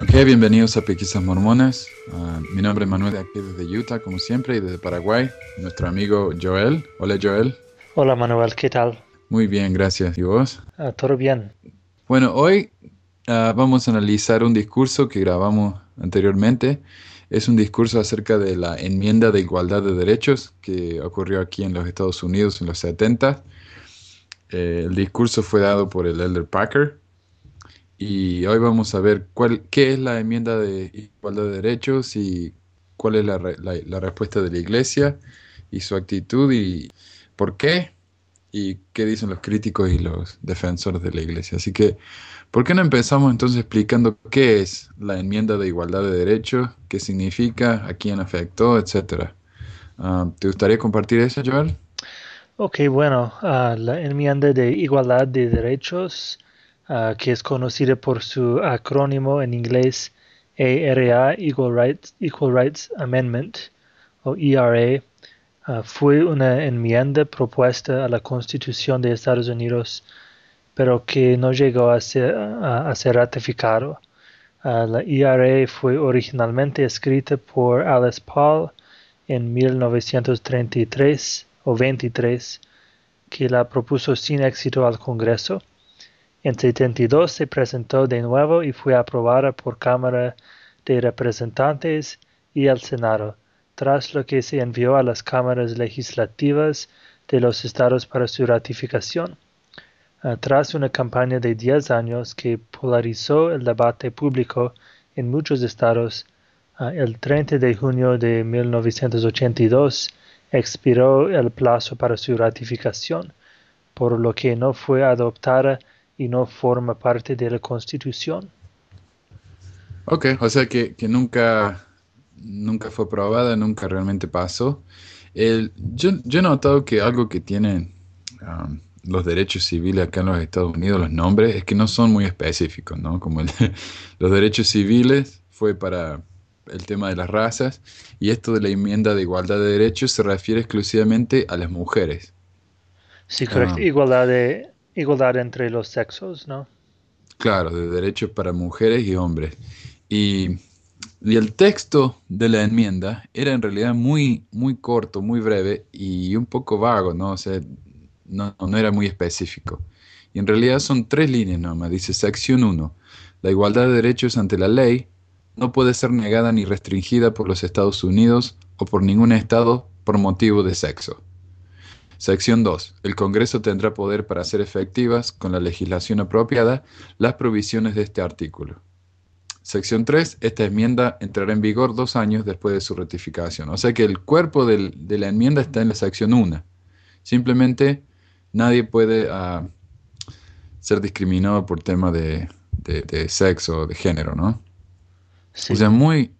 Ok, bienvenidos a Pequisas Mormonas. Ah, mi nombre es Manuel, de aquí desde Utah, como siempre, y desde Paraguay. Nuestro amigo Joel. Hola, Joel. Hola, Manuel, ¿qué tal? Muy bien, gracias. ¿Y vos? Ah, todo bien. Bueno, hoy ah, vamos a analizar un discurso que grabamos anteriormente. Es un discurso acerca de la enmienda de igualdad de derechos que ocurrió aquí en los Estados Unidos en los 70. Eh, el discurso fue dado por el Elder Packer y hoy vamos a ver cuál, qué es la enmienda de igualdad de derechos y cuál es la, la, respuesta de la iglesia y su actitud y por qué y qué dicen los críticos y los defensores de la iglesia. Así que, ¿por qué no empezamos entonces explicando qué es la enmienda de igualdad de derechos, qué significa, a quién afectó, etcétera? Ah, ¿Te gustaría compartir eso, Joel? Ok, bueno, ah, la enmienda de igualdad de derechos Ah, que es conocida por su acrónimo en inglés ERA, Equal Rights, Amendment, o ERA, ah, fue una enmienda propuesta a la Constitución de Estados Unidos, pero que no llegó a ser, a, ratificado. Ah, la ERA fue originalmente escrita por Alice Paul en 1933 o 23, que la propuso sin éxito al Congreso en 72 se presentó de nuevo y fue aprobada por Cámara de Representantes y el Senado, tras lo que se envió a las cámaras legislativas de los estados para su ratificación. Ah, tras una campaña de 10 años que polarizó el debate público en muchos estados, ah, el 30 de junio de 1982 expiró el plazo para su ratificación, por lo que no fue adoptada y no forma parte de la Constitución. Ok, o sea que, nunca, nunca fue aprobada, nunca realmente pasó. El, yo, he notado que algo que tienen um, los derechos civiles acá en los Estados Unidos, los nombres, es que no son muy específicos, ¿no? Como los derechos civiles fue para el tema de las razas y esto de la enmienda de igualdad de derechos se refiere exclusivamente a las mujeres. Sí, correcto. Ah. Igualdad de igualdad entre los sexos, ¿no? Claro, de derechos para mujeres y hombres. Y, el texto de la enmienda era en realidad muy, muy corto, muy breve y un poco vago, ¿no? O sea, no, no era muy específico. Y en realidad son tres líneas nomás. Dice sección 1. La igualdad de derechos ante la ley no puede ser negada ni restringida por los Estados Unidos o por ningún Estado por motivo de sexo. Sección 2. El Congreso tendrá poder para hacer efectivas, con la legislación apropiada, las provisiones de este artículo. Sección 3. Esta enmienda entrará en vigor dos años después de su ratificación. O sea que el cuerpo de la enmienda está en la sección 1. Simplemente nadie puede ah, ser discriminado por tema de, sexo o de género, ¿no? O sea, muy,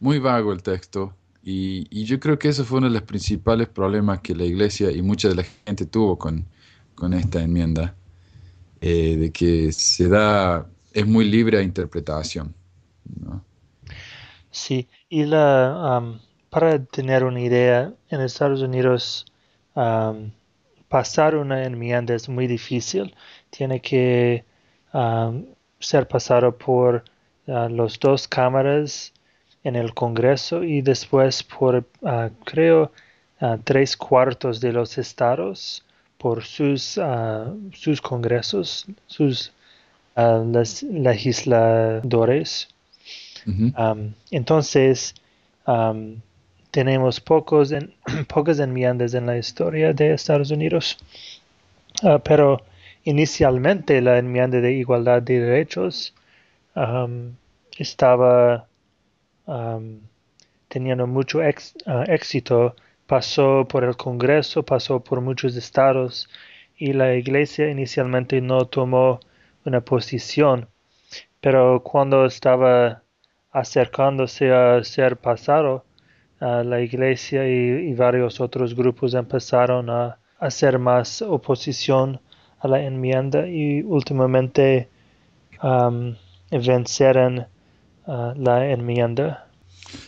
muy vago el texto, y, yo creo que eso fue uno de los principales problemas que la iglesia y mucha de la gente tuvo con, esta enmienda, eh, de que se da, es muy libre a interpretación. Sí, y la, para tener una idea, en Estados Unidos pasar una enmienda es muy difícil. Tiene que ser pasado por uh, los dos cámaras en el Congreso y después por, ah, creo, ah, tres cuartos de los estados por sus, ah, sus congresos, sus legisladores. entonces, tenemos pocos en, pocas enmiendas en la historia de Estados Unidos, pero inicialmente la enmienda de igualdad de derechos estaba teniendo mucho ah, éxito, pasó por el Congreso, pasó por muchos estados y la iglesia inicialmente no tomó una posición, pero cuando estaba acercándose a ser pasado, la iglesia y, varios otros grupos empezaron a hacer más oposición a la enmienda y últimamente um, venceron la enmienda.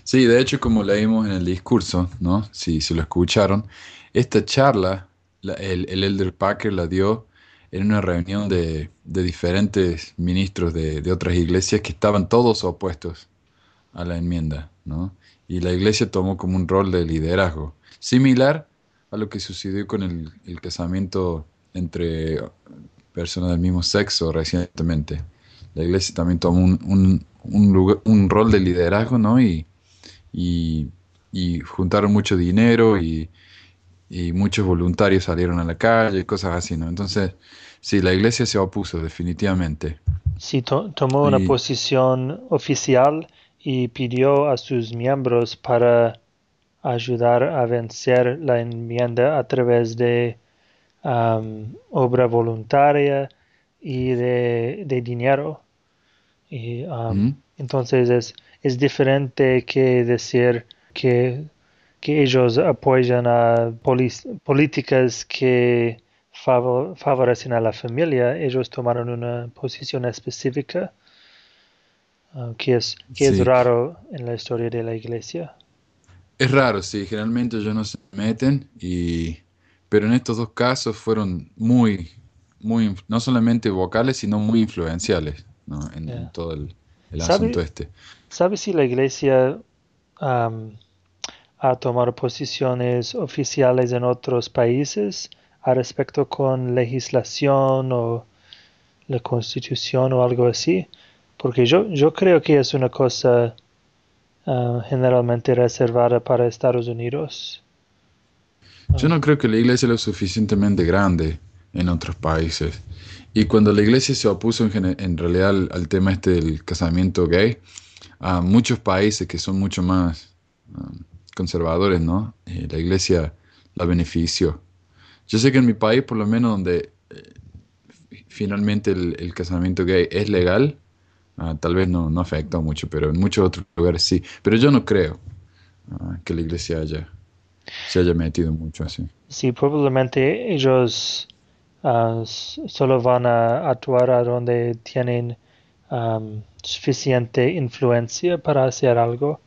Sí, de hecho, como leímos en el discurso, ¿no? Si, si lo escucharon, esta charla, el, el, Elder Packer la dio en una reunión de, diferentes ministros de, otras iglesias que estaban todos opuestos a la enmienda, ¿no? Y la iglesia tomó como un rol de liderazgo, similar a lo que sucedió con el, casamiento entre personas del mismo sexo recientemente. La iglesia también tomó un, un, rol de liderazgo, ¿no? Y, y, y juntaron mucho dinero y, y muchos voluntarios salieron a la calle, y cosas así, ¿no? Entonces, sí, la iglesia se opuso definitivamente. Sí, tomó una posición oficial y pidió a sus miembros para ayudar a vencer la enmienda a través de obra voluntaria y de, dinero. Y, Entonces es, es diferente que decir que que ellos apoyan a políticas que favorecen a la familia, ellos tomaron una posición específica ah, que, es, que es raro en la historia de la iglesia. Es raro, sí, generalmente ellos no se meten, y, pero en estos dos casos fueron muy, muy, no solamente vocales, sino muy influenciales en, todo el, asunto este. ¿Sabes si la iglesia a tomar posiciones oficiales en otros países a respecto con legislación o la constitución o algo así porque yo, yo creo que es una cosa generalmente reservada para Estados Unidos. Yo no creo que la iglesia sea lo suficientemente grande en otros países y cuando la iglesia se opuso en, en realidad al, tema este del casamiento gay a muchos países que son mucho más ah, conservadores, ¿no? Eh, la iglesia la benefició. Yo sé que en mi país, por lo menos donde eh, finalmente el, casamiento gay es legal, ah, tal vez no, no afecta mucho, pero en muchos otros lugares sí. Pero yo no creo ah, que la iglesia haya, se haya metido mucho así. Sí, probablemente ellos ah, solo van a actuar a donde tienen suficiente influencia para hacer algo.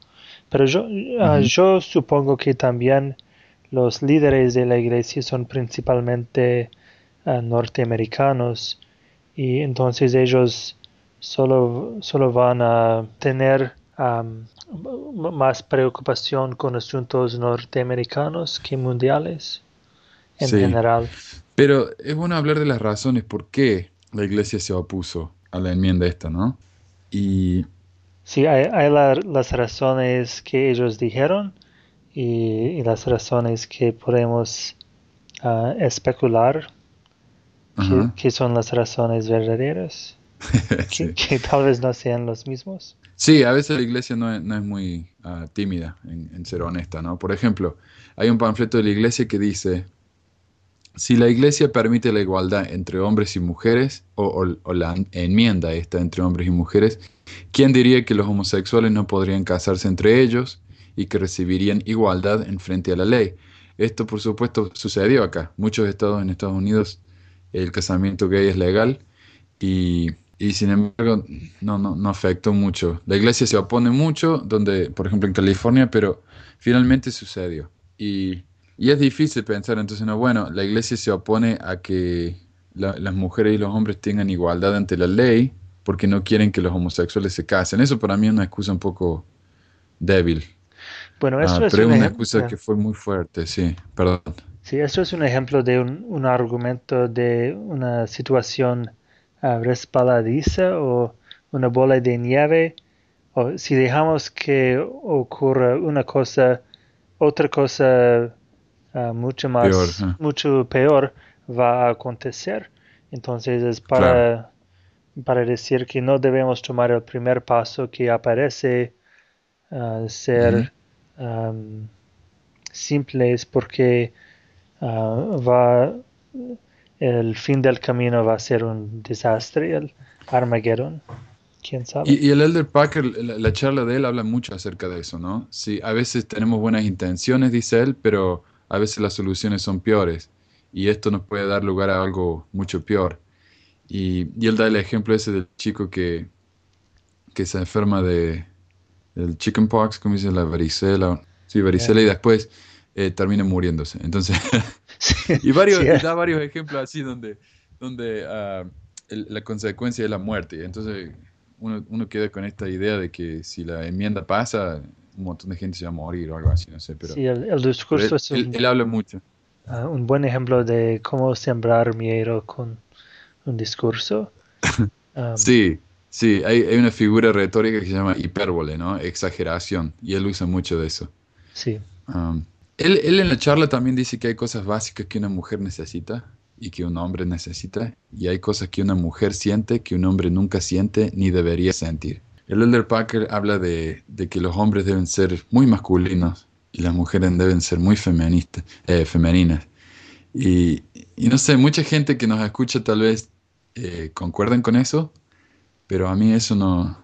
Pero yo, ah, yo supongo que también los líderes de la iglesia son principalmente ah, norteamericanos y entonces ellos solo, solo van a tener más preocupación con asuntos norteamericanos que mundiales en general. Pero es bueno hablar de las razones por qué la iglesia se opuso a la enmienda esta, ¿no? Y Sí, hay, las razones que ellos dijeron y, las razones que podemos ah, especular que, son las razones verdaderas, que, tal vez no sean los mismos. Sí, a veces la iglesia no es, muy ah, tímida en, ser honesta, ¿no? Por ejemplo, hay un panfleto de la iglesia que dice, si la iglesia permite la igualdad entre hombres y mujeres, o, la enmienda esta entre hombres y mujeres, ¿Quién diría que los homosexuales no podrían casarse entre ellos y que recibirían igualdad en frente a la ley? Esto, por supuesto, sucedió acá. Muchos estados en Estados Unidos el casamiento gay es legal y, sin embargo no, no, no afectó mucho. La iglesia se opone mucho, donde, por ejemplo, en California, pero finalmente sucedió. Y, es difícil pensar entonces, no, bueno, la iglesia se opone a que las mujeres y los hombres tengan igualdad ante la ley, porque no quieren que los homosexuales se casen. Eso para mí es una excusa un poco débil. Bueno, eso ah, es pero es una excusa que fue muy fuerte, sí, perdón. Sí, esto es un ejemplo de un, argumento de una situación uh, resbaladiza o una bola de nieve, o si dejamos que ocurra una cosa, otra cosa uh, mucho más, mucho peor va a acontecer. Entonces es para para decir que no debemos tomar el primer paso que aparece uh, ser um, simples porque va el fin del camino va a ser un desastre, el Armageddon. ¿Quién sabe? Y, el Elder Packer, la, charla de él habla mucho acerca de eso, ¿no? Sí, a veces tenemos buenas intenciones, dice él, pero a veces las soluciones son peores. Y esto nos puede dar lugar a algo mucho peor. Y, él da el ejemplo ese del chico que, que se enferma de el chickenpox, como dice la varicela, sí, varicela y después eh, termina muriéndose. Entonces, y varios, da varios ejemplos así donde, donde ah, la consecuencia es la muerte. Entonces uno, uno, queda con esta idea de que si la enmienda pasa, un montón de gente se va a morir o algo así, no sé. Pero, sí, el, discurso es un, él, habla mucho. Ah, un buen ejemplo de cómo sembrar miedo con un discurso. sí, sí, hay, hay, una figura retórica que se llama hipérbole, ¿no? Exageración, y él usa mucho de eso. Sí. él, él en la charla también dice que hay cosas básicas que una mujer necesita y que un hombre necesita, y hay cosas que una mujer siente que un hombre nunca siente ni debería sentir. El Elder Packer habla de, que los hombres deben ser muy masculinos y las mujeres deben ser muy feministas, eh, femeninas. Y, no sé, mucha gente que nos escucha tal vez eh, concuerdan con eso, pero a mí eso no,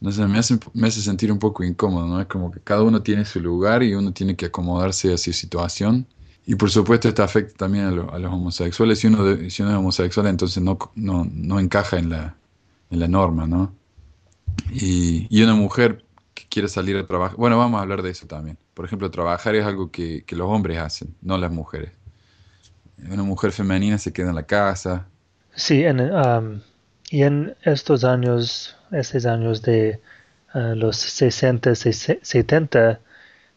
no sé, me hace, sentir un poco incómodo, ¿no? Es como que cada uno tiene su lugar y uno tiene que acomodarse a su situación. Y por supuesto esto afecta también a, los homosexuales. Si uno, es homosexual, entonces no encaja en la, en la norma, ¿no? Y, una mujer que quiere salir a trabajar, bueno, vamos a hablar de eso también. Por ejemplo, trabajar es algo que, que los hombres hacen, no las mujeres. Una mujer femenina se queda en la casa, Sí, en, um, y en estos años, estos años de uh, los 60, 70,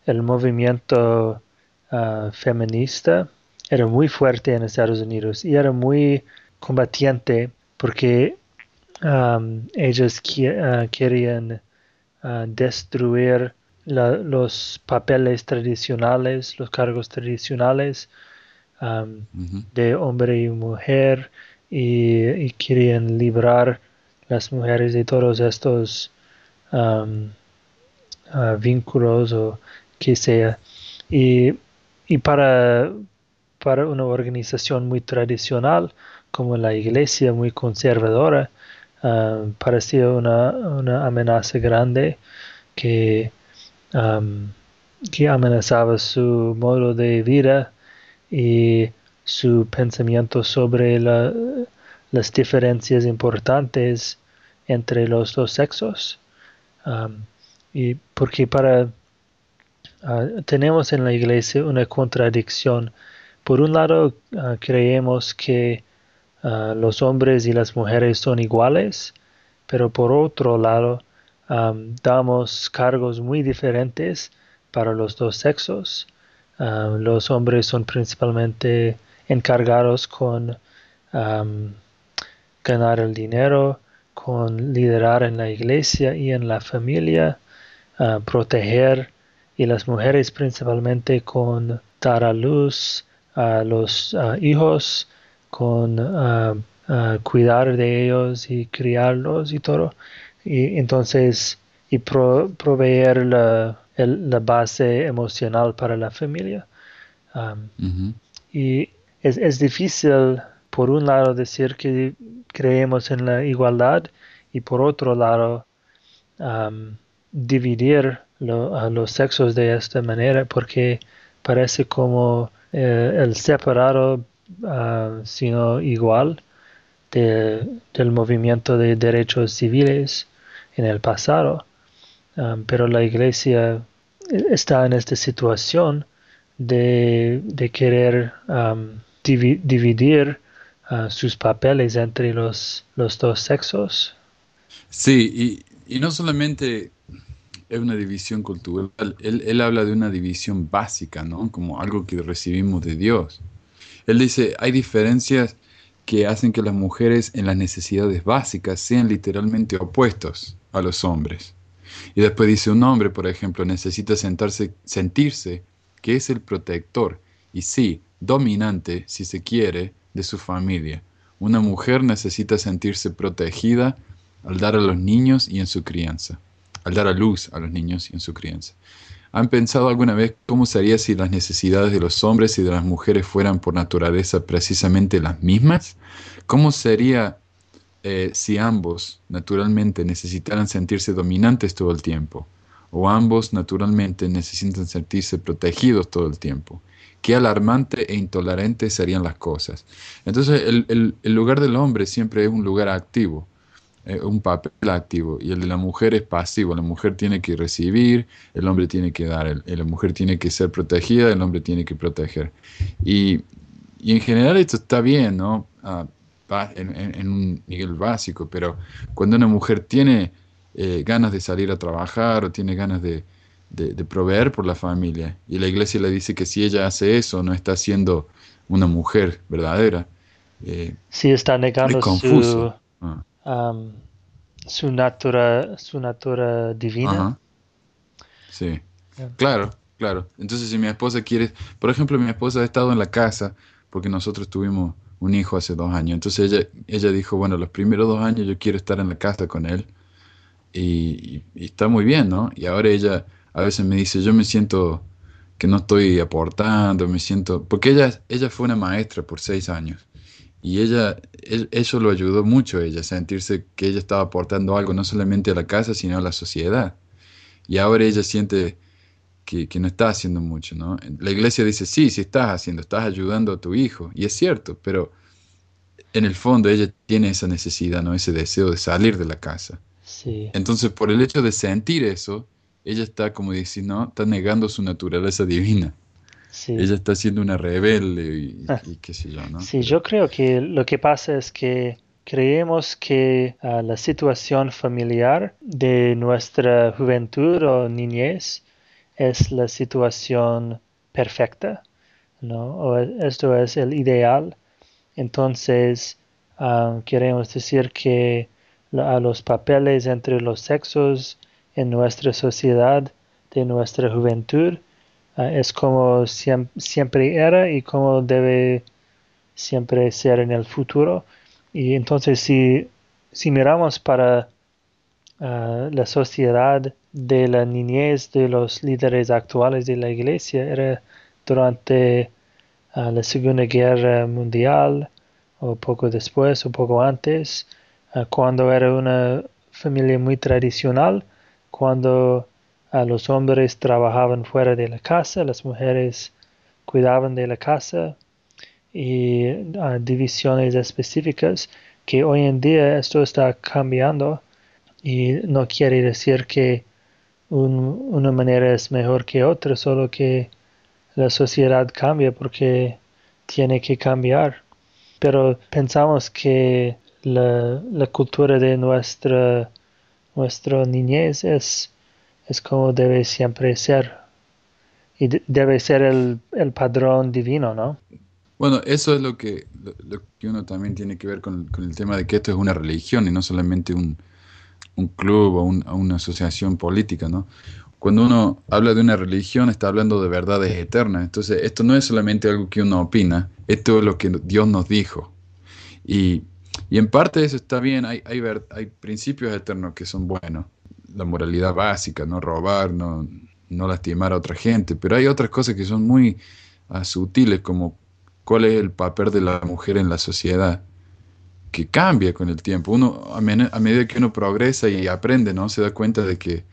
el movimiento uh, feminista era muy fuerte en Estados Unidos y era muy combatiente porque um, ellos uh, querían destruir los papeles tradicionales, los cargos tradicionales um, de hombre y mujer y, querían librar las mujeres de todos estos um, vínculos o que sea. Y, y para, para una organización muy tradicional como la iglesia, muy conservadora, uh, parecía una, una, amenaza grande que, que amenazaba su modo de vida y su pensamiento sobre las diferencias importantes entre los dos sexos. Y porque para uh, tenemos en la iglesia una contradicción. Por un lado, uh, creemos que uh, los hombres y las mujeres son iguales, pero por otro lado, damos cargos muy diferentes para los dos sexos. los hombres son principalmente encargados con ganar el dinero, con liderar en la iglesia y en la familia, ah, proteger y las mujeres principalmente con dar a luz a los ah, hijos, con ah, cuidar de ellos y criarlos y todo. Y entonces, y proveer la, la, base emocional para la familia. Y es, es difícil, por un lado, decir que creemos en la igualdad y por otro lado, dividir a los sexos de esta manera porque parece como eh, el separado, uh, sino igual, del movimiento de derechos civiles en el pasado. pero la iglesia está en esta situación de, de querer dividir uh, sus papeles entre los, los dos sexos. Sí, y, y, no solamente es una división cultural, él, él, habla de una división básica, ¿no? Como algo que recibimos de Dios. Él dice, hay diferencias que hacen que las mujeres en las necesidades básicas sean literalmente opuestos a los hombres. Y después dice, un hombre, por ejemplo, necesita sentarse, sentirse que es el protector y sí, dominante, si se quiere, de su familia. Una mujer necesita sentirse protegida al dar a los niños y en su crianza, al dar a luz a los niños y en su crianza. ¿Han pensado alguna vez cómo sería si las necesidades de los hombres y de las mujeres fueran por naturaleza precisamente las mismas? ¿Cómo sería eh, si ambos naturalmente necesitaran sentirse dominantes todo el tiempo? ¿O ambos naturalmente necesitan sentirse protegidos todo el tiempo? qué alarmante e intolerante serían las cosas. Entonces, el, lugar del hombre siempre es un lugar activo, eh, un papel activo, y el de la mujer es pasivo. La mujer tiene que recibir, el hombre tiene que dar, la mujer tiene que ser protegida, el hombre tiene que proteger. Y, en general esto está bien, ¿no? Ah, en, un nivel básico, pero cuando una mujer tiene eh, ganas de salir a trabajar o tiene ganas de, proveer por la familia, y la iglesia le dice que si ella hace eso, no está siendo una mujer verdadera. Eh, sí, está negando su, ah. Su, natura, su natura divina. Sí, claro, claro. Entonces, si mi esposa quiere, por ejemplo, mi esposa ha estado en la casa porque nosotros tuvimos un hijo hace dos años. Entonces ella, ella dijo, bueno, los primeros dos años yo quiero estar en la casa con él. Y, está muy bien, ¿no? Y ahora ella a veces me dice, yo me siento que no estoy aportando, me siento... Porque ella, ella fue una maestra por seis años. Y ella, eso lo ayudó mucho a ella, sentirse que ella estaba aportando algo, no solamente a la casa, sino a la sociedad. Y ahora ella siente que, no está haciendo mucho, ¿no? La iglesia dice, sí, sí estás haciendo, estás ayudando a tu hijo, y es cierto, pero en el fondo ella tiene esa necesidad, ¿no? Ese deseo de salir de la casa. Sí. Entonces, por el hecho de sentir eso, ella está, como dice, ¿no? Está negando su naturaleza divina. Sí. Ella está siendo una rebelde y, ah. qué sé yo, ¿no? Sí, yo creo que lo que pasa es que creemos que ah, la situación familiar de nuestra juventud o niñez es la situación perfecta, ¿no? O esto es el ideal. Entonces, ah, queremos decir que a los papeles entre los sexos en nuestra sociedad de nuestra juventud ah, es como siempre era y como debe siempre ser en el futuro. Y entonces si, si miramos para ah, la sociedad de la niñez de los líderes actuales de la iglesia era durante ah, la Segunda Guerra Mundial o poco después o poco antes, cuando era una familia muy tradicional, cuando los hombres trabajaban fuera de la casa, las mujeres cuidaban de la casa y divisiones específicas que hoy en día esto está cambiando y no quiere decir que una manera es mejor que otra, solo que la sociedad cambia porque tiene que cambiar. Pero pensamos que la, cultura de nuestra, nuestra niñez es, es como debe siempre ser. Y debe ser el, el padrón divino, ¿no? Bueno, eso es lo que, lo, que uno también tiene que ver con, con, el tema de que esto es una religión y no solamente un, un club o, una asociación política, ¿no? Cuando uno habla de una religión está hablando de verdades eternas. Entonces, esto no es solamente algo que uno opina, esto es lo que Dios nos dijo. Y, en parte eso está bien, hay, hay, hay, principios eternos que son buenos. La moralidad básica, no robar, no, no lastimar a otra gente, pero hay otras cosas que son muy uh, sutiles, como cuál es el papel de la mujer en la sociedad que cambia con el tiempo. Uno, a, medida que uno progresa y aprende, ¿no? Se da cuenta de que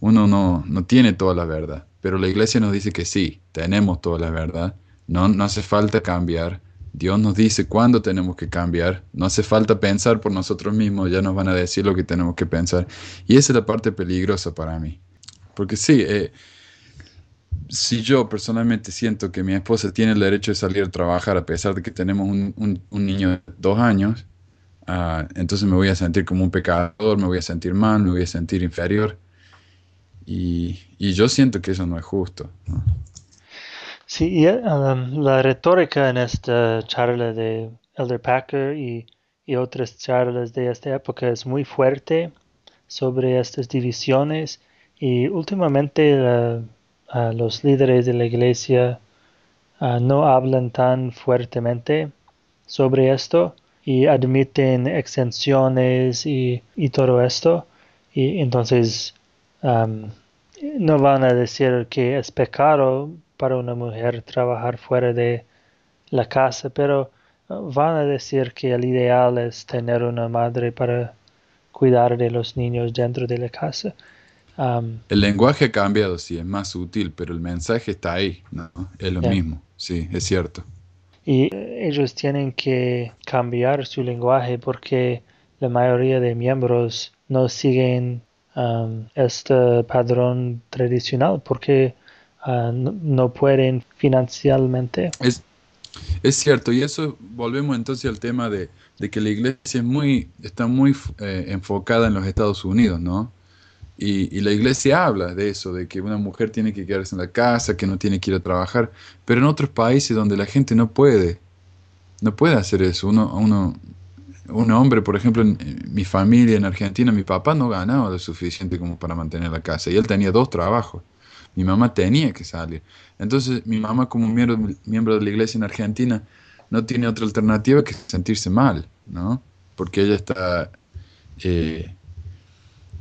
uno no, no, tiene toda la verdad. Pero la iglesia nos dice que sí, tenemos toda la verdad. No, no hace falta cambiar. Dios nos dice cuándo tenemos que cambiar. No hace falta pensar por nosotros mismos, ya nos van a decir lo que tenemos que pensar. Y esa es la parte peligrosa para mí. Porque sí, eh, si yo personalmente siento que mi esposa tiene el derecho de salir a trabajar a pesar de que tenemos un, niño de dos años, Ah, entonces me voy a sentir como un pecador, me voy a sentir mal, me voy a sentir inferior. Y, yo siento que eso no es justo. Sí, y um, la retórica en esta charla de Elder Packer y, otras charlas de esta época es muy fuerte sobre estas divisiones y últimamente los líderes de la iglesia ah, no hablan tan fuertemente sobre esto y admiten exenciones y, todo esto. Y entonces um, no van a decir que es pecado para una mujer trabajar fuera de la casa, pero uh, van a decir que el ideal es tener una madre para cuidar de los niños dentro de la casa. Um, el lenguaje ha cambiado, sí, es más útil, pero el mensaje está ahí, ¿no? Es lo mismo, sí, es cierto y ellos tienen que cambiar su lenguaje porque la mayoría de miembros no siguen um, este padrón tradicional porque uh, no, pueden financieramente. Es, es cierto, y eso volvemos entonces al tema de de que la iglesia es muy, está muy eh, enfocada en los Estados Unidos, ¿no? Y, la iglesia habla de eso, de que una mujer tiene que quedarse en la casa, que no tiene que ir a trabajar, pero en otros países donde la gente no puede, no puede hacer eso. Uno, uno, un hombre, por ejemplo, en, mi familia en Argentina, mi papá no ganaba lo suficiente como para mantener la casa y él tenía dos trabajos. Mi mamá tenía que salir. Entonces, mi mamá como miembro, miembro de la iglesia en Argentina no tiene otra alternativa que sentirse mal, ¿no? Porque ella está... Eh,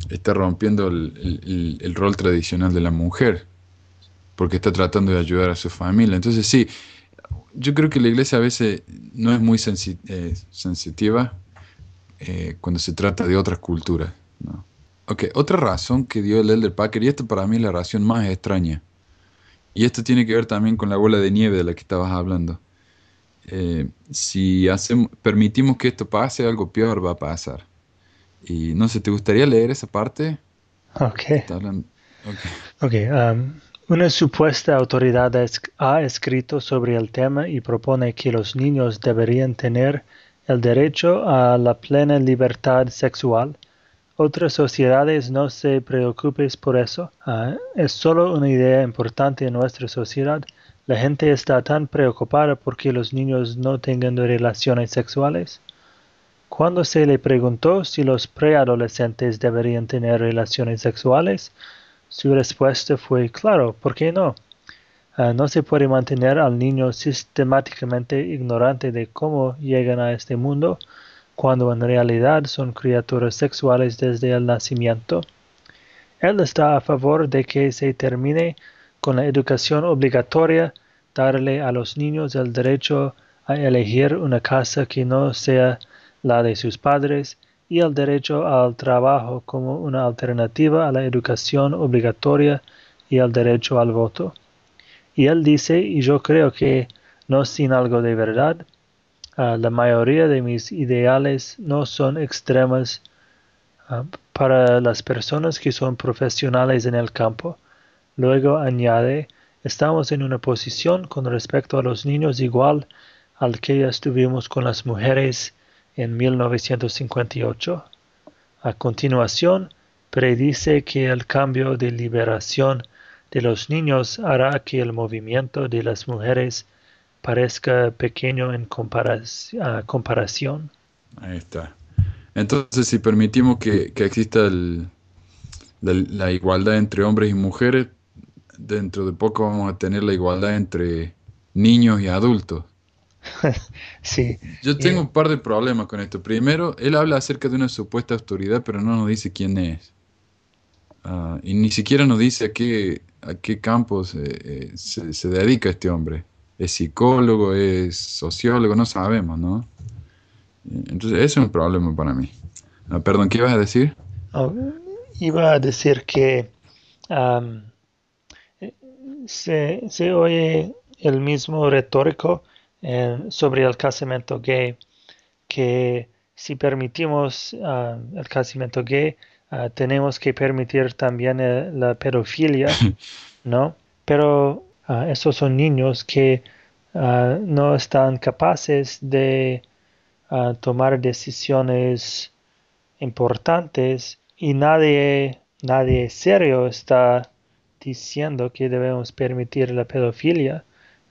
está rompiendo el, rol tradicional de la mujer, porque está tratando de ayudar a su familia. Entonces sí, yo creo que la iglesia a veces no es muy eh, sensitiva eh, cuando se trata de otras culturas. Ok, otra razón que dio el Elder Packer, y esta para mí es la razón más extraña, y esto tiene que ver también con la bola de nieve de la que estabas hablando. Eh, si hacemos, permitimos que esto pase, algo peor va a pasar. Y no sé, ¿te gustaría leer esa parte? Ok. okay. Um, una supuesta autoridad ha escrito sobre el tema y propone que los niños deberían tener el derecho a la plena libertad sexual. Otras sociedades no se preocupen por eso. Uh, es solo una idea importante en nuestra sociedad. La gente está tan preocupada porque los niños no tengan relaciones sexuales. Cuando se le preguntó si los preadolescentes deberían tener relaciones sexuales, su respuesta fue claro, ¿por qué no? Ah, no se puede mantener al niño sistemáticamente ignorante de cómo llegan a este mundo cuando en realidad son criaturas sexuales desde el nacimiento. Él está a favor de que se termine con la educación obligatoria, darle a los niños el derecho a elegir una casa que no sea la de sus padres y el derecho al trabajo como una alternativa a la educación obligatoria y el derecho al voto. Y él dice, y yo creo que no sin algo de verdad, ah, la mayoría de mis ideales no son extremas ah, para las personas que son profesionales en el campo. Luego añade, estamos en una posición con respecto a los niños igual al que ya estuvimos con las mujeres en 1958. A continuación, predice que el cambio de liberación de los niños hará que el movimiento de las mujeres parezca pequeño en comparación. Ahí está. Entonces, si permitimos que, exista la igualdad entre hombres y mujeres, dentro de poco vamos a tener la igualdad entre niños y adultos. sí. Yo tengo un par de problemas con esto. Primero, él habla acerca de una supuesta autoridad, pero no nos dice quién es. Ah, y ni siquiera nos dice a qué, a qué campos eh, se, dedica este hombre. ¿Es psicólogo? ¿Es sociólogo? No sabemos, ¿no? Entonces, es un problema para mí. Ah, perdón, ¿qué ibas a decir? Oh, iba a decir que se, se oye el mismo retórico sobre el casamiento gay, que si permitimos ah, el casamiento gay, ah, tenemos que permitir también eh, la pedofilia, ¿no? Pero ah, esos son niños que no están capaces de tomar decisiones importantes y nadie, nadie serio está diciendo que debemos permitir la pedofilia,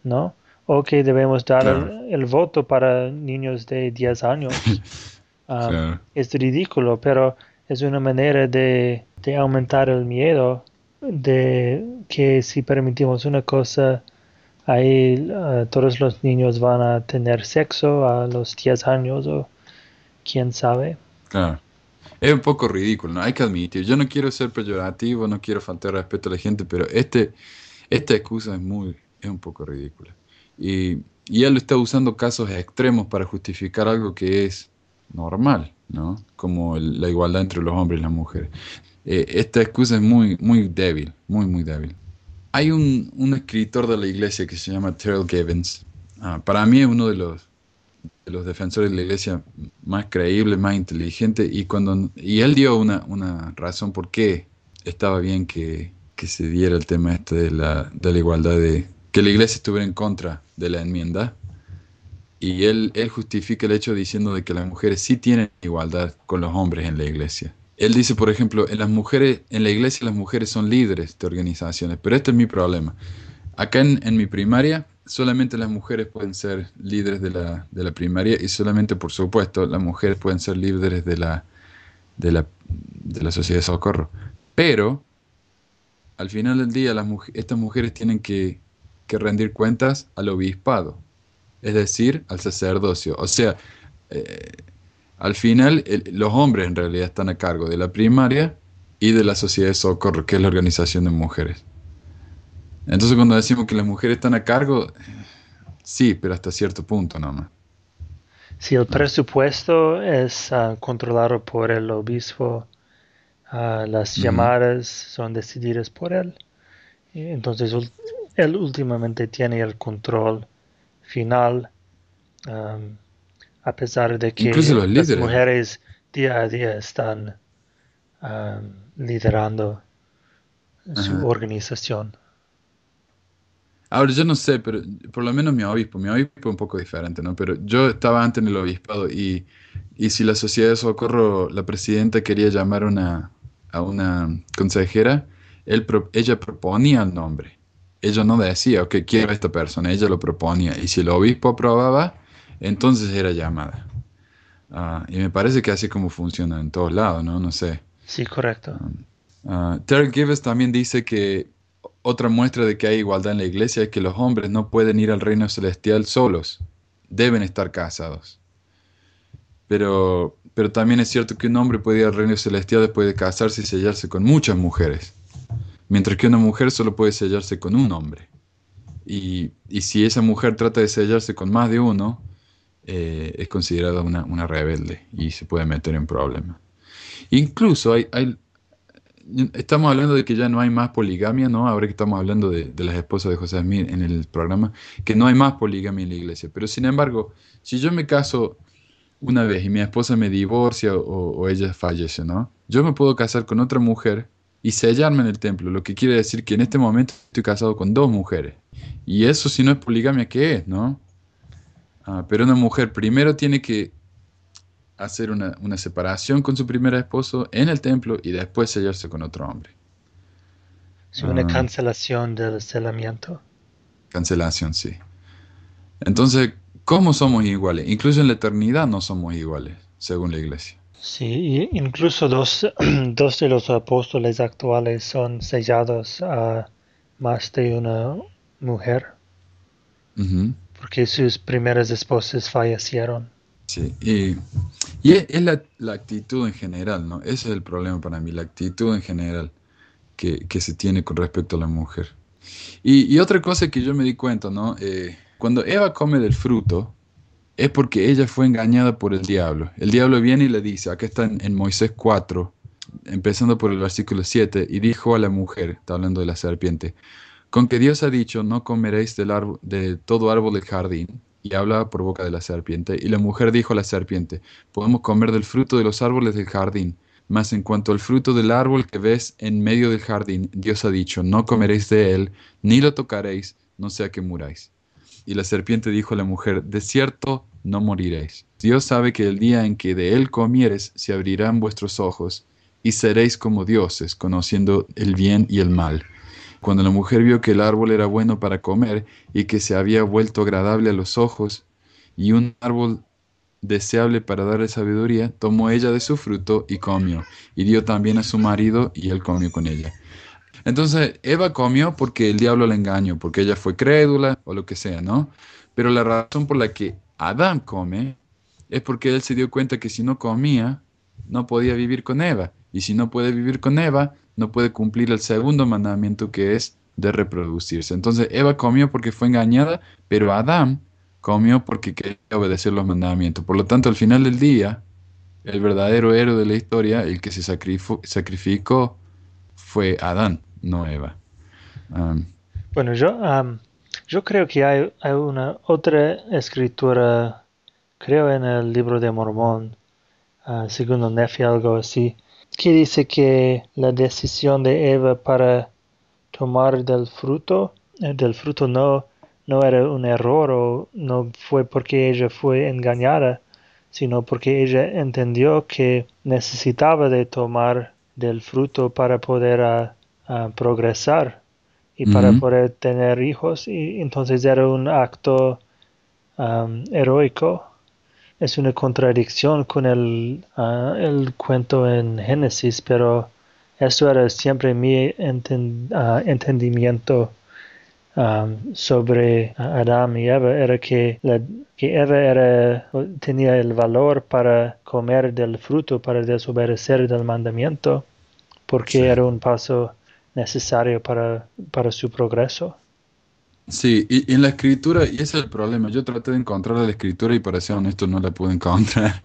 ¿no? o que debemos dar el, voto para niños de 10 años. Ah, es ridículo, pero es una manera de, aumentar el miedo de que si permitimos una cosa, ahí ah, todos los niños van a tener sexo a los 10 años o quién sabe. Claro. Es un poco ridículo, ¿no? Hay que admitir. Yo no quiero ser peyorativo, no quiero faltar respeto a la gente, pero este, esta excusa es muy, es un poco ridícula. Y, él está usando casos extremos para justificar algo que es normal, ¿no? Como la igualdad entre los hombres y las mujeres. Eh, esta excusa es muy, muy débil, muy, muy débil. Hay un, escritor de la iglesia que se llama Terrell Givens. Ah, para mí es uno de los, de los defensores de la iglesia más creíbles, más inteligentes, y, cuando, y él dio una, una razón por qué estaba bien que, que se diera el tema este de la, de la igualdad de, que la iglesia estuviera en contra de la enmienda. y él, él justifica el hecho diciendo de que las mujeres sí tienen igualdad con los hombres en la iglesia. Él dice, por ejemplo, en las mujeres, en la iglesia las mujeres son líderes de organizaciones, pero este es mi problema. Acá en, en mi primaria, solamente las mujeres pueden ser líderes de la, de la, primaria y solamente, por supuesto, las mujeres pueden ser líderes de la, de la, de la sociedad de socorro. Pero, al final del día, las, estas mujeres tienen que, que rendir cuentas al obispado es decir, al sacerdocio. O sea, eh, al final los hombres en realidad están a cargo de la primaria y de la sociedad de socorro, que es la organización de mujeres. Entonces cuando decimos que las mujeres están a cargo, sí, pero hasta cierto punto nomás. Si el presupuesto es uh, controlado por el obispo, uh, las llamadas son decididas por él, entonces él últimamente tiene el control final, um, a pesar de que las mujeres día a día están um, liderando su organización. Ahora, yo no sé, pero por lo menos mi obispo, mi obispo es un poco diferente, ¿no? Pero yo estaba antes en el obispado y, y si la sociedad de socorro, la presidenta quería llamar una, a una consejera, él, ella proponía el nombre ella no decía, ok, quiero a esta persona, ella lo proponía. Y si el obispo aprobaba, entonces era llamada. Ah, y me parece que así como funciona en todos lados, ¿no? No sé. Sí, correcto. Uh, Terry Gibbs también dice que otra muestra de que hay igualdad en la iglesia es que los hombres no pueden ir al reino celestial solos, deben estar casados. Pero, pero también es cierto que un hombre puede ir al reino celestial después de casarse y sellarse con muchas mujeres mientras que una mujer solo puede sellarse con un hombre. Y, si esa mujer trata de sellarse con más de uno, eh, es considerada una, rebelde y se puede meter en problemas. Incluso hay, estamos hablando de que ya no hay más poligamia, ¿no? Ahora que estamos hablando de, las esposas de José Smith en el programa, que no hay más poligamia en la iglesia. Pero sin embargo, si yo me caso una vez y mi esposa me divorcia o, o ella fallece, ¿no? Yo me puedo casar con otra mujer y sellarme en el templo, lo que quiere decir que en este momento estoy casado con dos mujeres. Y eso si no es poligamia, ¿qué es, no? Ah, pero una mujer primero tiene que hacer una, separación con su primer esposo en el templo y después sellarse con otro hombre. Es una ah. cancelación del sellamiento. Cancelación, sí. Entonces, ¿cómo somos iguales? Incluso en la eternidad no somos iguales, según la iglesia. Sí, incluso dos, dos de los apóstoles actuales son sellados a más de una mujer. Porque sus primeras esposas fallecieron. Sí, y, es, la, actitud en general, ¿no? Ese es el problema para mí, la actitud en general que, se tiene con respecto a la mujer. Y, otra cosa que yo me di cuenta, ¿no? Eh, cuando Eva come del fruto, es porque ella fue engañada por el diablo. El diablo viene y le dice, acá está en, Moisés 4, empezando por el versículo 7, y dijo a la mujer, está hablando de la serpiente, con que Dios ha dicho, no comeréis del de todo árbol del jardín, y hablaba por boca de la serpiente. Y la mujer dijo a la serpiente, podemos comer del fruto de los árboles del jardín, mas en cuanto al fruto del árbol que ves en medio del jardín, Dios ha dicho, no comeréis de él, ni lo tocaréis, no sea que muráis. Y la serpiente dijo a la mujer, de cierto no moriréis. Dios sabe que el día en que de él comieres se abrirán vuestros ojos y seréis como dioses, conociendo el bien y el mal. Cuando la mujer vio que el árbol era bueno para comer y que se había vuelto agradable a los ojos y un árbol deseable para darle sabiduría, tomó ella de su fruto y comió, y dio también a su marido y él comió con ella. Entonces Eva comió porque el diablo la engañó, porque ella fue crédula o lo que sea, ¿no? Pero la razón por la que Adán come es porque él se dio cuenta que si no comía, no podía vivir con Eva. Y si no puede vivir con Eva, no puede cumplir el segundo mandamiento que es de reproducirse. Entonces Eva comió porque fue engañada, pero Adán comió porque quería obedecer los mandamientos. Por lo tanto, al final del día, el verdadero héroe de la historia, el que se sacrificó, fue Adán no Eva. bueno, yo, yo creo que hay, una otra escritura, creo en el libro de Mormón, uh, segundo Nefi, algo así, que dice que la decisión de Eva para tomar del fruto, eh, del fruto no, no era un error o no fue porque ella fue engañada, sino porque ella entendió que necesitaba de tomar del fruto para poder ah, ah, progresar y para poder tener hijos. Y entonces era un acto heroico es una contradicción con el, ah, el cuento en Génesis pero esto era siempre mi entendimiento sobre Adán y Eva era que, que Eva era, tenía el valor para comer del fruto, para desobedecer del mandamiento, porque era un paso necesario para, para su progreso. Sí, y, en la escritura, y ese es el problema, yo traté de encontrar la escritura y para ser honesto no la pude encontrar,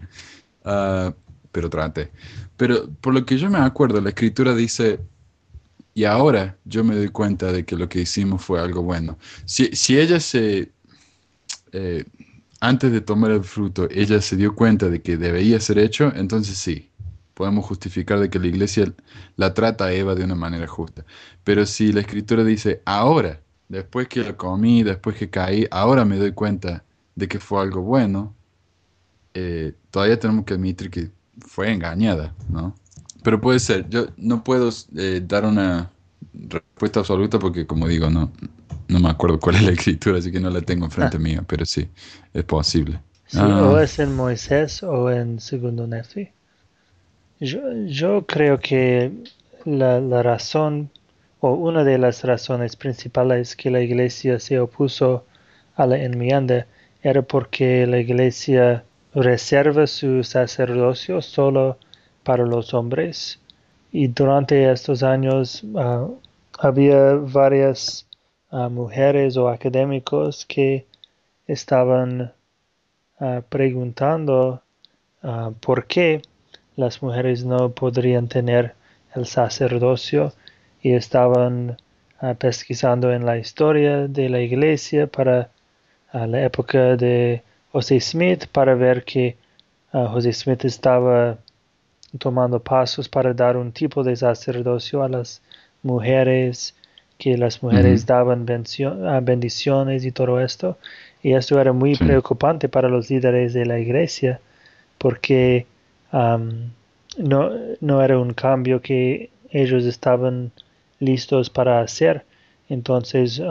uh, pero traté. Pero por lo que yo me acuerdo, la escritura dice, y ahora yo me doy cuenta de que lo que hicimos fue algo bueno. Si, si ella se, eh, antes de tomar el fruto, ella se dio cuenta de que debía ser hecho, entonces sí, podemos justificar de que la iglesia la trata a Eva de una manera justa. Pero si la escritura dice, ahora, después que lo comí, después que caí, ahora me doy cuenta de que fue algo bueno, eh, todavía tenemos que admitir que fue engañada, ¿no? Pero puede ser, yo no puedo eh, dar una respuesta absoluta porque, como digo, no, no me acuerdo cuál es la escritura, así que no la tengo enfrente ah. mío, pero sí, es posible. Ah. O es en Moisés o en Segundo Nefi. Yo, yo creo que la, la razón, o una de las razones principales que la iglesia se opuso a la enmienda era porque la iglesia reserva su sacerdocio solo para los hombres. Y durante estos años ah, había varias ah, mujeres o académicos que estaban ah, preguntando por qué las mujeres no podrían tener el sacerdocio y estaban pesquisando en la historia de la iglesia para la época de José Smith para ver que José Smith estaba tomando pasos para dar un tipo de sacerdocio a las mujeres, que las mujeres daban ah, bendiciones y todo esto. Y esto era muy preocupante para los líderes de la iglesia, porque no, no era un cambio que ellos estaban listos para hacer. Entonces,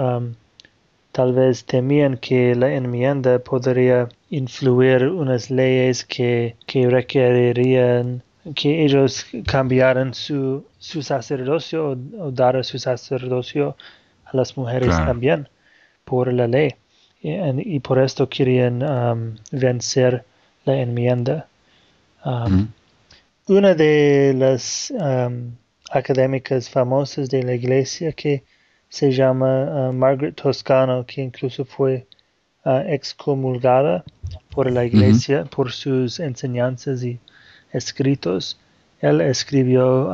tal vez temían que la enmienda podría influir unas leyes que, que requerirían que ellos cambiaran su, su sacerdocio o, dar su sacerdocio a las mujeres también por la ley. Y, por esto querían um, vencer la enmienda. Um, una de las um, académicas famosas de la iglesia que se llama uh, Margaret Toscano, que incluso fue uh, excomulgada por la iglesia por sus enseñanzas y escritos. Él escribió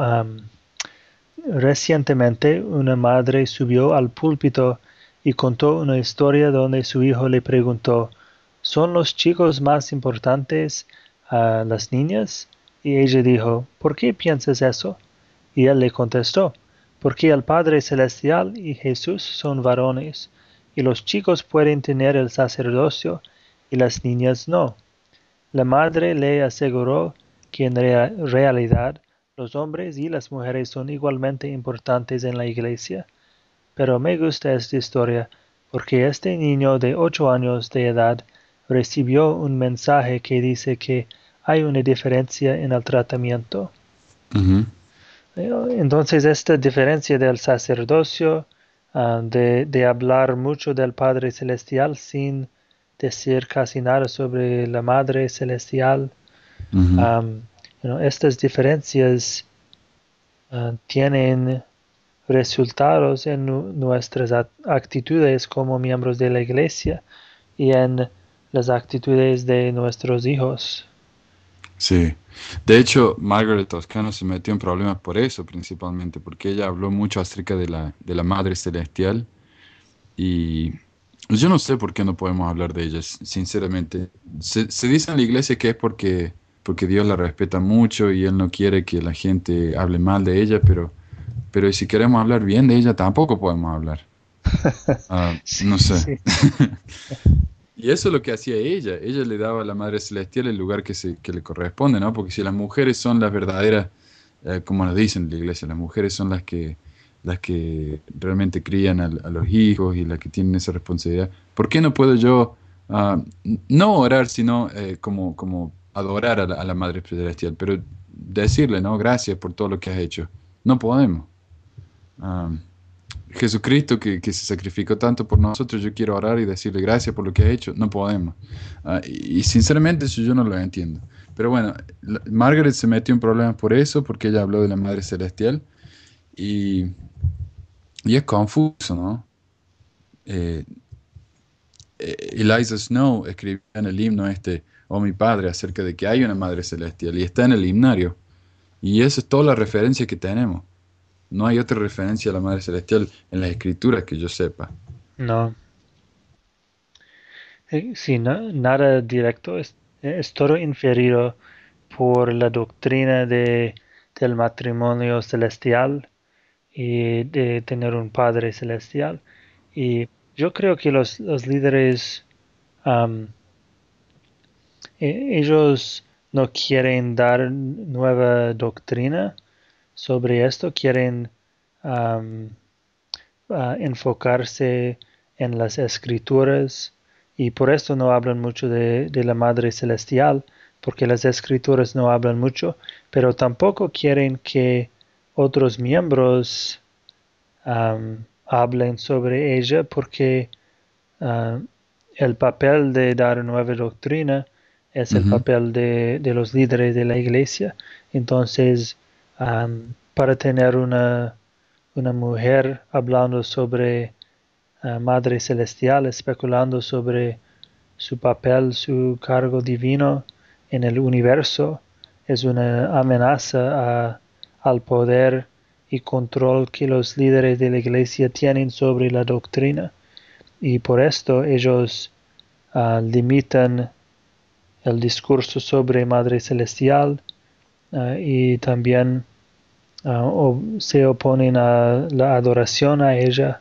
recientemente una madre subió al púlpito y contó una historia donde su hijo le preguntó ¿Son los chicos más importantes a las niñas? Y ella dijo ¿Por qué piensas eso? Y él le contestó porque el Padre Celestial y Jesús son varones, y los chicos pueden tener el sacerdocio y las niñas no. La madre le aseguró que en realidad los hombres y las mujeres son igualmente importantes en la iglesia. Pero me gusta esta historia porque este niño de ocho años de edad recibió un mensaje que dice que hay una diferencia en el tratamiento. Entonces esta diferencia del sacerdocio, ah, de, de, hablar mucho del Padre Celestial sin decir casi nada sobre la Madre Celestial, estas diferencias ah, tienen resultados en nuestras actitudes como miembros de la iglesia y en las actitudes de nuestros hijos. Sí, de hecho, Margaret Toscano se metió en problemas por eso principalmente, porque ella habló mucho acerca de la, de la Madre Celestial y yo no sé por qué no podemos hablar de ella, sinceramente. Se, se dice en la iglesia que es porque porque Dios la respeta mucho y Él no quiere que la gente hable mal de ella, pero, pero si queremos hablar bien de ella tampoco podemos hablar. Ah, no sé. y eso es lo que hacía ella. Ella le daba a la Madre Celestial el lugar que, se, que le corresponde, ¿no? Porque si las mujeres son las verdaderas, eh, como nos dicen en la iglesia, las mujeres son las que las que realmente crían a, los hijos y las que tienen esa responsabilidad. ¿Por qué no puedo yo ah, no orar, sino eh, como, como adorar a la, Madre Celestial, pero decirle, ¿no? Gracias por todo lo que has hecho. No podemos. Ah, Jesucristo que, se sacrificó tanto por nosotros, yo quiero orar y decirle gracias por lo que ha hecho. No podemos. Ah, y, sinceramente eso yo no lo entiendo. Pero bueno, Margaret se metió en problemas por eso, porque ella habló de la Madre Celestial. Y, y es confuso, ¿no? Eh, eh, Eliza Snow escribió en el himno este, oh mi padre, acerca de que hay una Madre Celestial y está en el himnario. Y esa es toda la referencia que tenemos. No hay otra referencia a la Madre Celestial en las escrituras que yo sepa. No. Eh, sí, nada directo. Es, todo inferido por la doctrina de, del matrimonio celestial y de tener un Padre celestial. Y yo creo que los, líderes e, ellos no quieren dar nueva doctrina sobre esto, quieren enfocarse en las escrituras y por esto no hablan mucho de, la Madre Celestial, porque las escrituras no hablan mucho, pero tampoco quieren que otros miembros hablen sobre ella porque el papel de dar nueva doctrina es el papel de, los líderes de la iglesia. Entonces, para tener una, una, mujer hablando sobre uh, Madre Celestial, especulando sobre su papel, su cargo divino en el universo, es una amenaza al poder y control que los líderes de la iglesia tienen sobre la doctrina. Y por esto ellos uh, limitan el discurso sobre Madre Celestial ah, y también ah, se oponen a la adoración a ella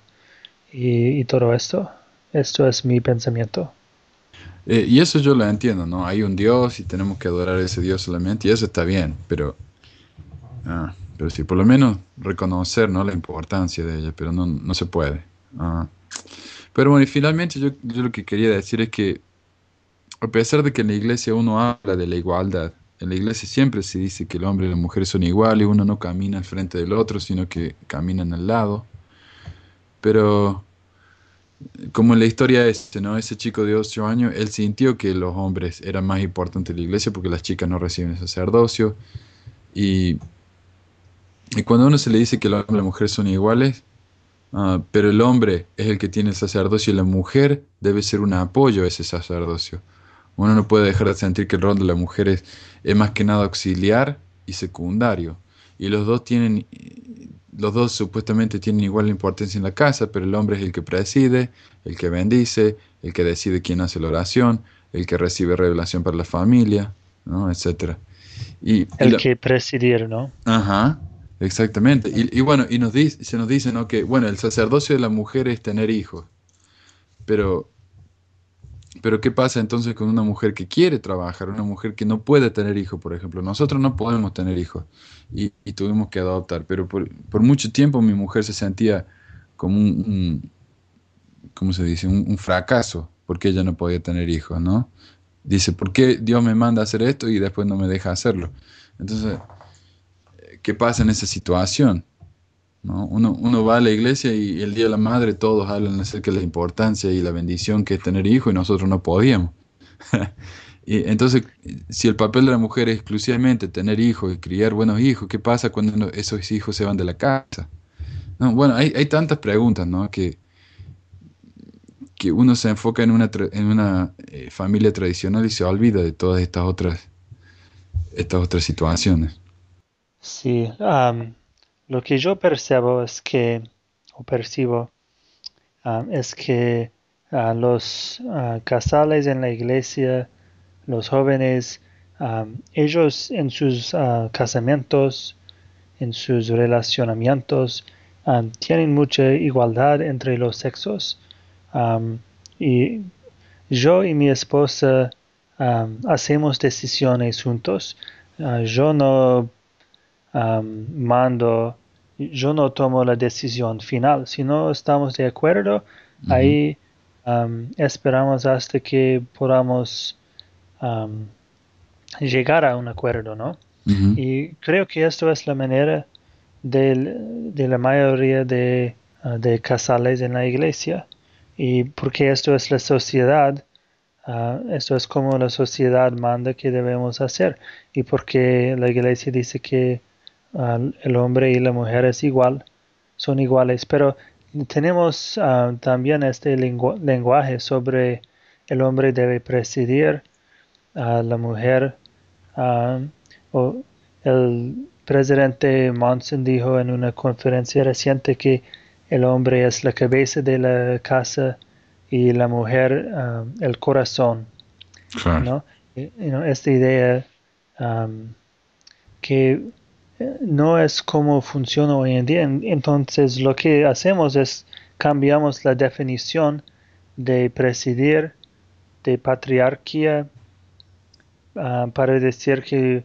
y, todo esto. Esto es mi pensamiento. Eh, y eso yo lo entiendo, ¿no? Hay un Dios y tenemos que adorar a ese Dios solamente y eso está bien, pero, ah, pero sí, por lo menos reconocer ¿no? la importancia de ella, pero no, no se puede. pero bueno, y finalmente yo, yo lo que quería decir es que a pesar de que en la iglesia uno habla de la igualdad, en la iglesia siempre se dice que el hombre y la mujer son iguales, uno no camina al frente del otro, sino que caminan al lado. Pero como en la historia este, ¿no? Ese chico de 8 años, él sintió que los hombres eran más importantes en la iglesia porque las chicas no reciben sacerdocio. Y, y cuando uno se le dice que el hombre y la mujer son iguales, ah, pero el hombre es el que tiene el sacerdocio y la mujer debe ser un apoyo a ese sacerdocio. Uno no puede dejar de sentir que el rol de la mujer es, más que nada auxiliar y secundario. Y los dos tienen, los dos supuestamente tienen igual importancia en la casa, pero el hombre es el que preside, el que bendice, el que decide quién hace la oración, el que recibe revelación para la familia, ¿no? etcétera. Y, el que presidir, ¿no? Ajá, exactamente. Y, bueno, y nos dice, se nos dice, ¿no? Que, bueno, el sacerdocio de la mujer es tener hijos, pero pero ¿qué pasa entonces con una mujer que quiere trabajar, una mujer que no puede tener hijos, por ejemplo? Nosotros no podemos tener hijos y, tuvimos que adoptar, pero por, mucho tiempo mi mujer se sentía como un, ¿cómo se dice? Un, fracaso porque ella no podía tener hijos, ¿no? Dice, ¿por qué Dios me manda a hacer esto y después no me deja hacerlo? Entonces, ¿qué pasa en esa situación? Uno, va a la iglesia y el Día de la Madre todos hablan acerca de la importancia y la bendición que es tener hijos y nosotros no podíamos. y entonces, si el papel de la mujer es exclusivamente tener hijos y criar buenos hijos, ¿qué pasa cuando esos hijos se van de la casa? bueno, hay, tantas preguntas ¿no? que, que uno se enfoca en una, en una eh, familia tradicional y se olvida de todas estas otras, estas otras situaciones. Sí, lo que yo percibo es que, o percibo, ah, es que ah, los uh, casales en la iglesia, los jóvenes, ellos en sus casamientos, en sus relacionamientos, tienen mucha igualdad entre los sexos. Y yo y mi esposa hacemos decisiones juntos. Yo no mando, yo no tomo la decisión final. Si no estamos de acuerdo, ahí esperamos hasta que podamos llegar a un acuerdo, ¿no? Y creo que esto es la manera de, la mayoría de, uh, de, casales en la iglesia. Y porque esto es la sociedad, uh, esto es como la sociedad manda que debemos hacer. Y porque la iglesia dice que el hombre y la mujer es igual, son iguales. Pero tenemos también este lenguaje sobre el hombre debe presidir a la mujer o el presidente Monson dijo en una conferencia reciente que el hombre es la cabeza de la casa y la mujer um, el corazón. ¿no? esta idea um, que no es como funciona hoy en día. Entonces lo que hacemos es cambiamos la definición de presidir, de patriarquía, uh, para decir que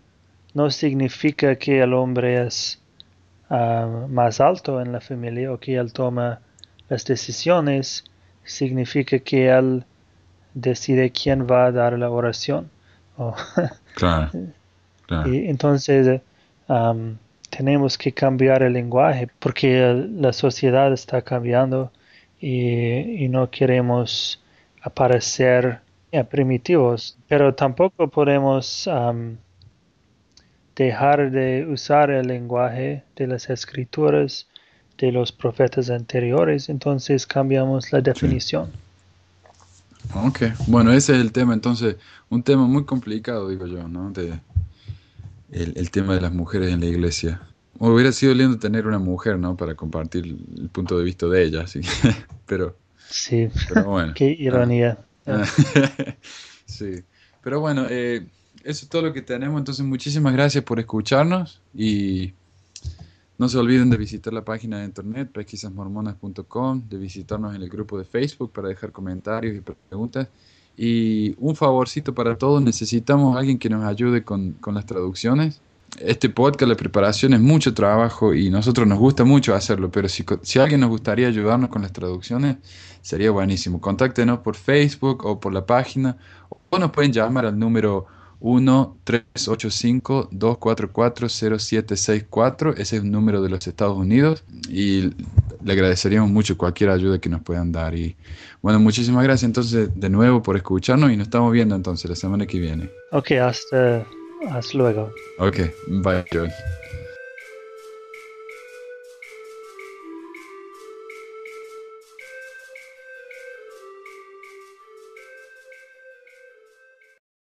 no significa que el hombre es ah, más alto en la familia o que él toma las decisiones, significa que él decide quién va a dar la oración. claro, Y entonces tenemos que cambiar el lenguaje porque la sociedad está cambiando y, no queremos aparecer primitivos, pero tampoco podemos dejar de usar el lenguaje de las escrituras de los profetas anteriores, entonces cambiamos la definición. Ok, bueno, ese es el tema, entonces, un tema muy complicado, digo yo, ¿no? De, el, tema de las mujeres en la iglesia. Hubiera sido lindo tener una mujer, ¿no? Para compartir el punto de vista de ella, sí. pero... Sí, bueno. Qué ironía. sí, pero bueno, eh, eso es todo lo que tenemos. Entonces, muchísimas gracias por escucharnos y no se olviden de visitar la página de internet pesquisasmormonas.com, de visitarnos en el grupo de Facebook para dejar comentarios y preguntas. Y un favorcito para todos, necesitamos alguien que nos ayude con, con las traducciones. Este podcast, la preparación es mucho trabajo y nosotros nos gusta mucho hacerlo, pero si, si alguien nos gustaría ayudarnos con las traducciones, sería buenísimo. Contáctenos por Facebook o por la página o nos pueden llamar al número 1-385-244-0764. Ese es el número de los Estados Unidos y le agradeceríamos mucho cualquier ayuda que nos puedan dar. Y bueno, muchísimas gracias entonces de nuevo por escucharnos y nos estamos viendo entonces la semana que viene. Ok, hasta, hasta luego. Ok, bye Joel.